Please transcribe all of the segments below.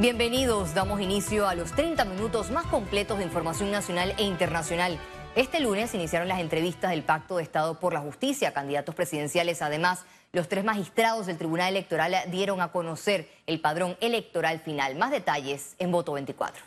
Bienvenidos, damos inicio a los 30 minutos más completos de información nacional e internacional. Este lunes iniciaron las entrevistas del Pacto de Estado por la Justicia, candidatos presidenciales. Además, los tres magistrados del Tribunal Electoral dieron a conocer el padrón electoral final. Más detalles en Voto 24.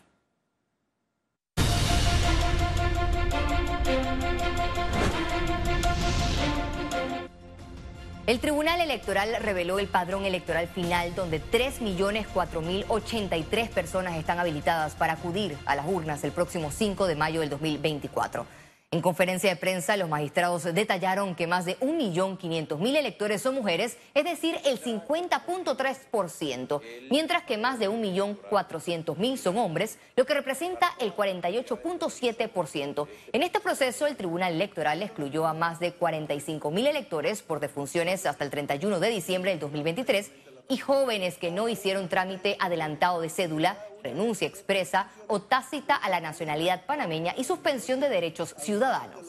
El Tribunal Electoral reveló el padrón electoral final donde 3.004.083 personas están habilitadas para acudir a las urnas el próximo 5 de mayo del 2024. En conferencia de prensa, los magistrados detallaron que más de 1.500.000 electores son mujeres, es decir, el 50.3%, mientras que más de 1.400.000 son hombres, lo que representa el 48.7%. En este proceso, el Tribunal Electoral excluyó a más de 45.000 electores por defunciones hasta el 31 de diciembre del 2023 y jóvenes que no hicieron trámite adelantado de cédula renuncia expresa o tácita a la nacionalidad panameña y suspensión de derechos ciudadanos.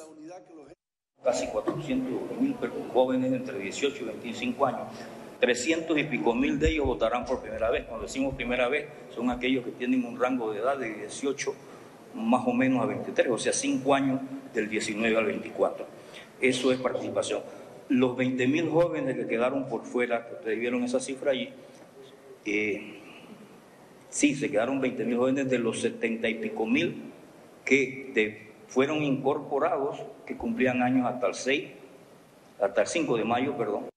Casi 400 mil jóvenes entre 18 y 25 años. 300 y pico mil de ellos votarán por primera vez. Cuando decimos primera vez, son aquellos que tienen un rango de edad de 18 más o menos a 23, o sea, 5 años del 19 al 24. Eso es participación. Los 20 mil jóvenes que quedaron por fuera, que ustedes vieron esa cifra allí, eh, Sí, se quedaron 20 mil jóvenes de los 70 y pico mil que fueron incorporados, que cumplían años hasta el 6, hasta el 5 de mayo, perdón.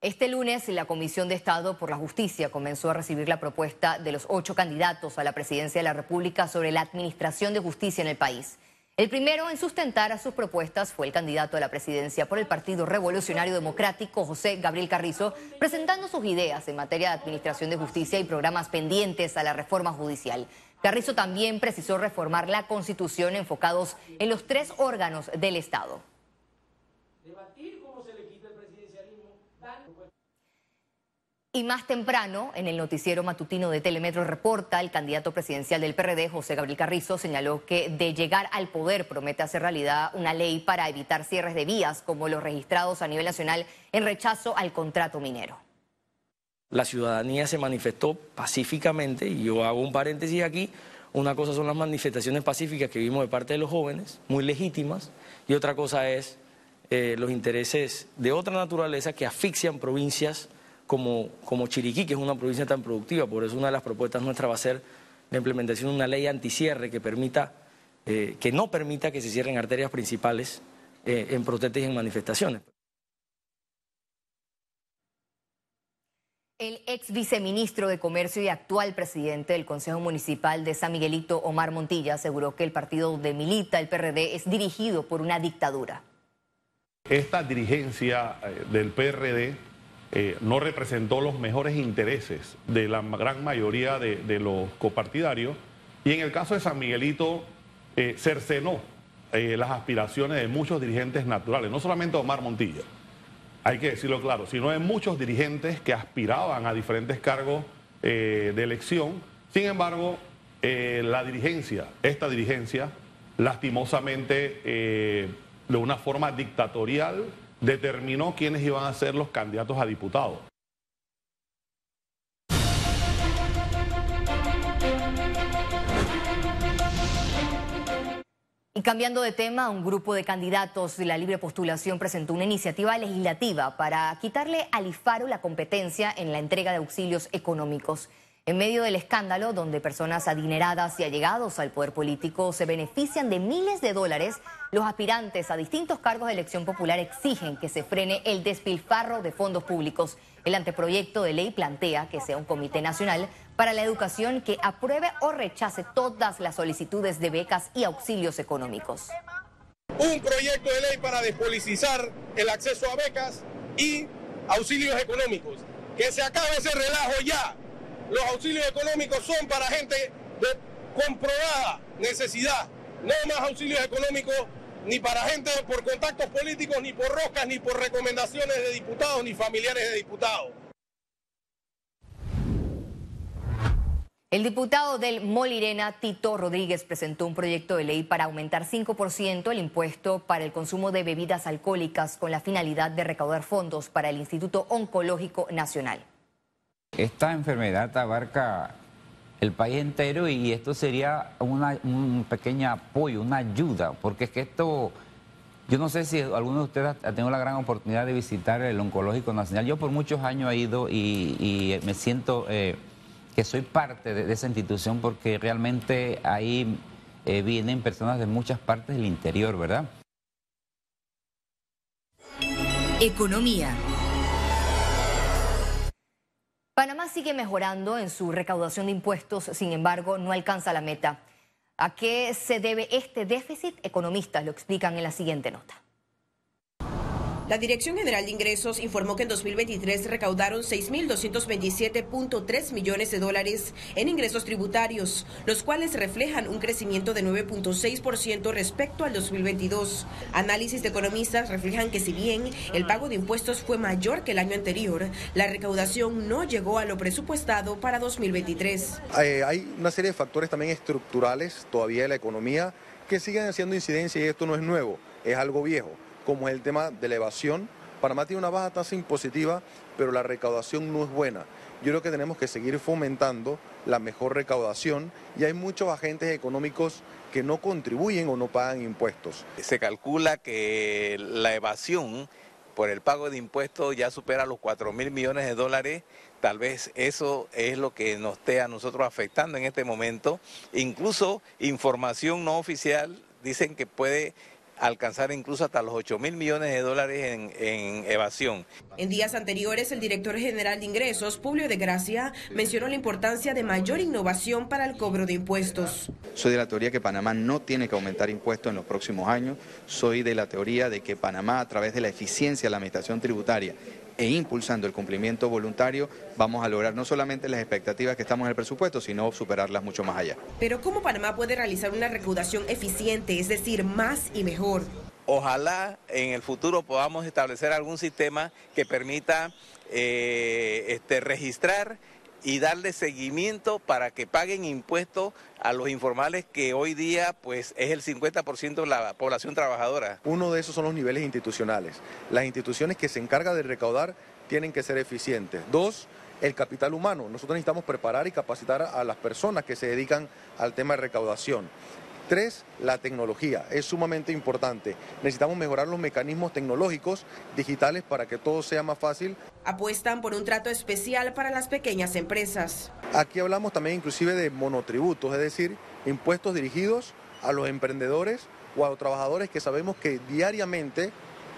Este lunes, la Comisión de Estado por la Justicia comenzó a recibir la propuesta de los ocho candidatos a la presidencia de la República sobre la administración de justicia en el país. El primero en sustentar a sus propuestas fue el candidato a la presidencia por el Partido Revolucionario Democrático, José Gabriel Carrizo, presentando sus ideas en materia de administración de justicia y programas pendientes a la reforma judicial. Carrizo también precisó reformar la Constitución enfocados en los tres órganos del Estado. Y más temprano, en el noticiero matutino de Telemetro Reporta, el candidato presidencial del PRD, José Gabriel Carrizo, señaló que de llegar al poder promete hacer realidad una ley para evitar cierres de vías como los registrados a nivel nacional en rechazo al contrato minero. La ciudadanía se manifestó pacíficamente, y yo hago un paréntesis aquí, una cosa son las manifestaciones pacíficas que vimos de parte de los jóvenes, muy legítimas, y otra cosa es eh, los intereses de otra naturaleza que asfixian provincias como, como Chiriquí, que es una provincia tan productiva. Por eso una de las propuestas nuestras va a ser la implementación de una ley anticierre que permita, eh, que no permita que se cierren arterias principales eh, en protestas y en manifestaciones. El ex viceministro de Comercio y actual presidente del Consejo Municipal de San Miguelito, Omar Montilla, aseguró que el partido de Milita, el PRD, es dirigido por una dictadura. Esta dirigencia eh, del PRD eh, no representó los mejores intereses de la gran mayoría de, los copartidarios y en el caso de San Miguelito eh, cercenó eh, las aspiraciones de muchos dirigentes naturales, no solamente Omar Montilla, hay que decirlo claro, sino de muchos dirigentes que aspiraban a diferentes cargos de elección. Sin embargo, la dirigencia, esta dirigencia, lastimosamente, de una forma dictatorial, determinó quiénes iban a ser los candidatos a diputados. Y cambiando de tema, un grupo de candidatos de la libre postulación presentó una iniciativa legislativa para quitarle al IFARO la competencia en la entrega de auxilios económicos. En medio del escándalo, donde personas adineradas y allegados al poder político se benefician de miles de dólares, los aspirantes a distintos cargos de elección popular exigen que se frene el despilfarro de fondos públicos. El anteproyecto de ley plantea que sea un comité nacional para la educación que apruebe o rechace todas las solicitudes de becas y auxilios económicos. Un proyecto de ley para despolitizar el acceso a becas y auxilios económicos. Que se acabe ese relajo ya los auxilios económicos son para gente de comprobada necesidad, no más auxilios económicos ni para gente por contactos políticos, ni por rocas, ni por recomendaciones de diputados, ni familiares de diputados. El diputado del Molirena, Tito Rodríguez, presentó un proyecto de ley para aumentar 5% el impuesto para el consumo de bebidas alcohólicas con la finalidad de recaudar fondos para el Instituto Oncológico Nacional. Esta enfermedad abarca el país entero y esto sería un pequeño apoyo, una ayuda, porque es que esto, yo no sé si alguno de ustedes ha tenido la gran oportunidad de visitar el Oncológico Nacional. Yo por muchos años he ido y, me siento eh, que soy parte de, esa institución porque realmente ahí eh, vienen personas de muchas partes del interior, ¿verdad? Economía. Panamá sigue mejorando en su recaudación de impuestos, sin embargo, no alcanza la meta. ¿A qué se debe este déficit? Economistas lo explican en la siguiente nota. La Dirección General de Ingresos informó que en 2023 recaudaron 6.227.3 millones de dólares en ingresos tributarios, los cuales reflejan un crecimiento de 9.6% respecto al 2022. Análisis de economistas reflejan que si bien el pago de impuestos fue mayor que el año anterior, la recaudación no llegó a lo presupuestado para 2023. Eh, hay una serie de factores también estructurales todavía de la economía que siguen haciendo incidencia y esto no es nuevo, es algo viejo como es el tema de la evasión. Panamá tiene una baja tasa impositiva, pero la recaudación no es buena. Yo creo que tenemos que seguir fomentando la mejor recaudación y hay muchos agentes económicos que no contribuyen o no pagan impuestos. Se calcula que la evasión por el pago de impuestos ya supera los 4 mil millones de dólares. Tal vez eso es lo que nos esté a nosotros afectando en este momento. Incluso información no oficial dicen que puede alcanzar incluso hasta los 8 mil millones de dólares en, evasión. En días anteriores, el director general de ingresos, Publio de Gracia, mencionó la importancia de mayor innovación para el cobro de impuestos. Soy de la teoría que Panamá no tiene que aumentar impuestos en los próximos años. Soy de la teoría de que Panamá, a través de la eficiencia de la administración tributaria e impulsando el cumplimiento voluntario, vamos a lograr no solamente las expectativas que estamos en el presupuesto, sino superarlas mucho más allá. Pero ¿cómo Panamá puede realizar una recaudación eficiente, es decir, más y mejor? Ojalá en el futuro podamos establecer algún sistema que permita eh, este, registrar y darle seguimiento para que paguen impuestos a los informales que hoy día pues es el 50% de la población trabajadora. Uno de esos son los niveles institucionales. Las instituciones que se encargan de recaudar tienen que ser eficientes. Dos, el capital humano. Nosotros necesitamos preparar y capacitar a las personas que se dedican al tema de recaudación. Tres, la tecnología. Es sumamente importante. Necesitamos mejorar los mecanismos tecnológicos digitales para que todo sea más fácil. Apuestan por un trato especial para las pequeñas empresas. Aquí hablamos también inclusive de monotributos, es decir, impuestos dirigidos a los emprendedores o a los trabajadores que sabemos que diariamente,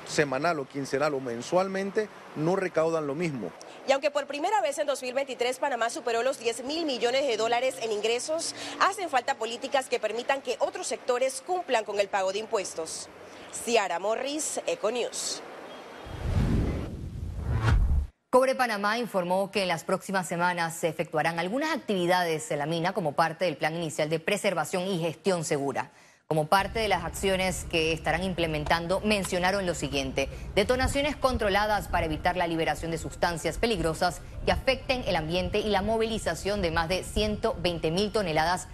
semanal o quincenal o mensualmente no recaudan lo mismo. Y aunque por primera vez en 2023 Panamá superó los 10 mil millones de dólares en ingresos, hacen falta políticas que permitan que otros sectores cumplan con el pago de impuestos. Ciara Morris, Econews. Cobre Panamá informó que en las próximas semanas se efectuarán algunas actividades en la mina como parte del plan inicial de preservación y gestión segura. Como parte de las acciones que estarán implementando, mencionaron lo siguiente, detonaciones controladas para evitar la liberación de sustancias peligrosas que afecten el ambiente y la movilización de más de 120 mil toneladas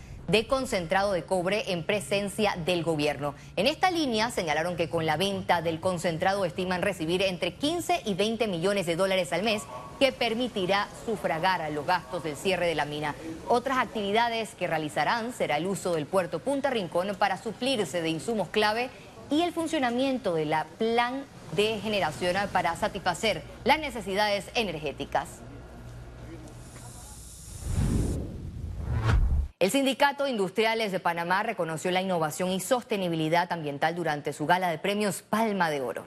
concentrado de cobre en presencia del gobierno. En esta línea señalaron que con la venta del concentrado estiman recibir entre 15 y 20 millones de dólares al mes que permitirá sufragar los gastos del cierre de la mina. Otras actividades que realizarán será el uso del puerto Punta Rincón para suplirse de insumos clave y el funcionamiento de la plan de generación para satisfacer las necesidades energéticas. El Sindicato Industriales de Panamá reconoció la innovación y sostenibilidad ambiental durante su gala de premios Palma de Oro.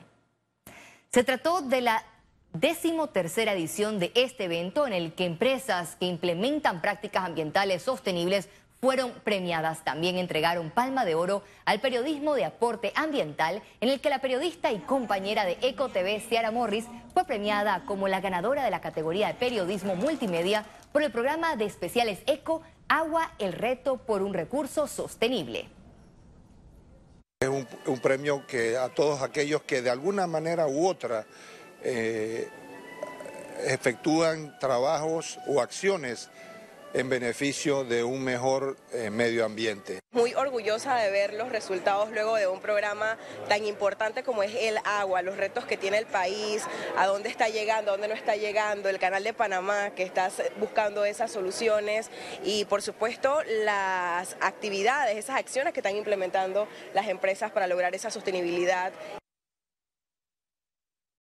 Se trató de la decimotercera edición de este evento en el que empresas que implementan prácticas ambientales sostenibles fueron premiadas. También entregaron Palma de Oro al periodismo de aporte ambiental, en el que la periodista y compañera de Eco TV, Ciara Morris, fue premiada como la ganadora de la categoría de periodismo multimedia por el programa de especiales Eco Agua, el reto por un recurso sostenible. Es un, premio que a todos aquellos que de alguna manera u otra eh, efectúan trabajos o acciones en beneficio de un mejor eh, medio ambiente. Muy orgullosa de ver los resultados luego de un programa tan importante como es el agua, los retos que tiene el país, a dónde está llegando, a dónde no está llegando, el canal de Panamá que está buscando esas soluciones y por supuesto las actividades, esas acciones que están implementando las empresas para lograr esa sostenibilidad